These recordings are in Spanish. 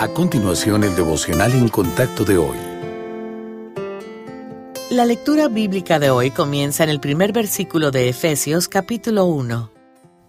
A continuación, el devocional en contacto de hoy. La lectura bíblica de hoy comienza en el primer versículo de Efesios capítulo 1.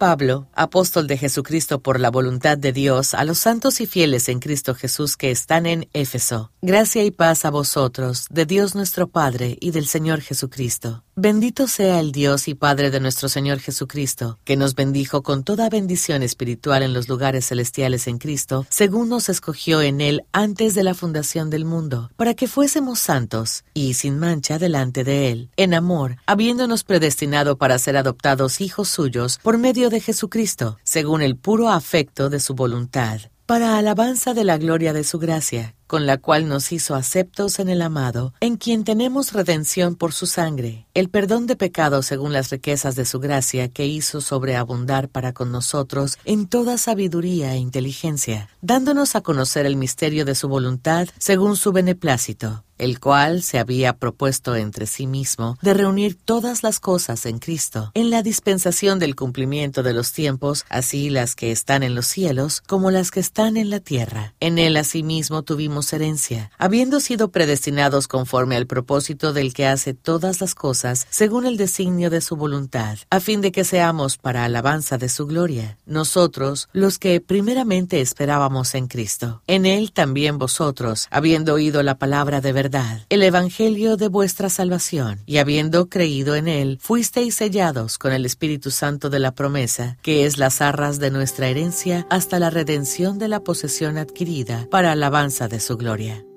Pablo, apóstol de Jesucristo por la voluntad de Dios, a los santos y fieles en Cristo Jesús que están en Éfeso. Gracia y paz a vosotros, de Dios nuestro Padre y del Señor Jesucristo. Bendito sea el Dios y Padre de nuestro Señor Jesucristo, que nos bendijo con toda bendición espiritual en los lugares celestiales en Cristo, según nos escogió en Él antes de la fundación del mundo, para que fuésemos santos y sin mancha delante de Él, en amor, habiéndonos predestinado para ser adoptados hijos suyos por medio de Jesucristo, según el puro afecto de su voluntad para alabanza de la gloria de su gracia, con la cual nos hizo aceptos en el amado, en quien tenemos redención por su sangre, el perdón de pecados según las riquezas de su gracia que hizo sobreabundar para con nosotros en toda sabiduría e inteligencia, dándonos a conocer el misterio de su voluntad según su beneplácito el cual se había propuesto entre sí mismo de reunir todas las cosas en Cristo, en la dispensación del cumplimiento de los tiempos, así las que están en los cielos como las que están en la tierra. En él asimismo tuvimos herencia, habiendo sido predestinados conforme al propósito del que hace todas las cosas según el designio de su voluntad, a fin de que seamos para alabanza de su gloria, nosotros los que primeramente esperábamos en Cristo. En él también vosotros, habiendo oído la palabra de verdad, el Evangelio de vuestra salvación, y habiendo creído en él, fuisteis sellados con el Espíritu Santo de la promesa, que es las arras de nuestra herencia hasta la redención de la posesión adquirida para alabanza de su gloria.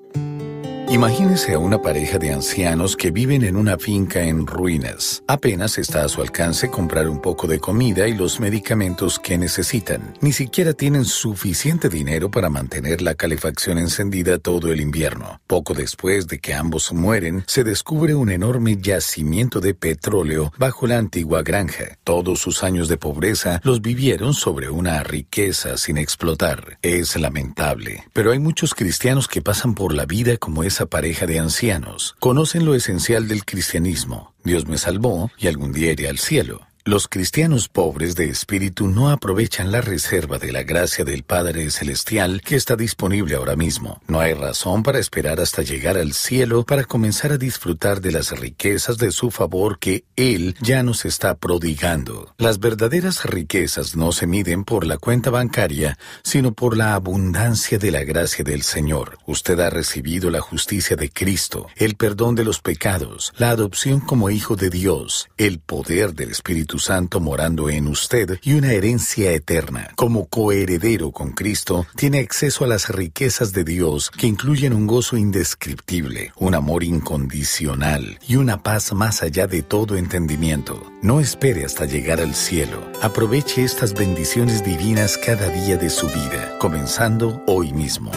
Imagínese a una pareja de ancianos que viven en una finca en ruinas. Apenas está a su alcance comprar un poco de comida y los medicamentos que necesitan. Ni siquiera tienen suficiente dinero para mantener la calefacción encendida todo el invierno. Poco después de que ambos mueren, se descubre un enorme yacimiento de petróleo bajo la antigua granja. Todos sus años de pobreza los vivieron sobre una riqueza sin explotar. Es lamentable, pero hay muchos cristianos que pasan por la vida como esa pareja de ancianos conocen lo esencial del cristianismo. Dios me salvó y algún día iré al cielo. Los cristianos pobres de espíritu no aprovechan la reserva de la gracia del Padre Celestial que está disponible ahora mismo. No hay razón para esperar hasta llegar al cielo para comenzar a disfrutar de las riquezas de su favor que Él ya nos está prodigando. Las verdaderas riquezas no se miden por la cuenta bancaria, sino por la abundancia de la gracia del Señor. Usted ha recibido la justicia de Cristo, el perdón de los pecados, la adopción como hijo de Dios, el poder del Santo morando en usted y una herencia eterna. Como coheredero con Cristo, tiene acceso a las riquezas de Dios que incluyen un gozo indescriptible, un amor incondicional y una paz más allá de todo entendimiento. No espere hasta llegar al cielo. Aproveche estas bendiciones divinas cada día de su vida, comenzando hoy mismo.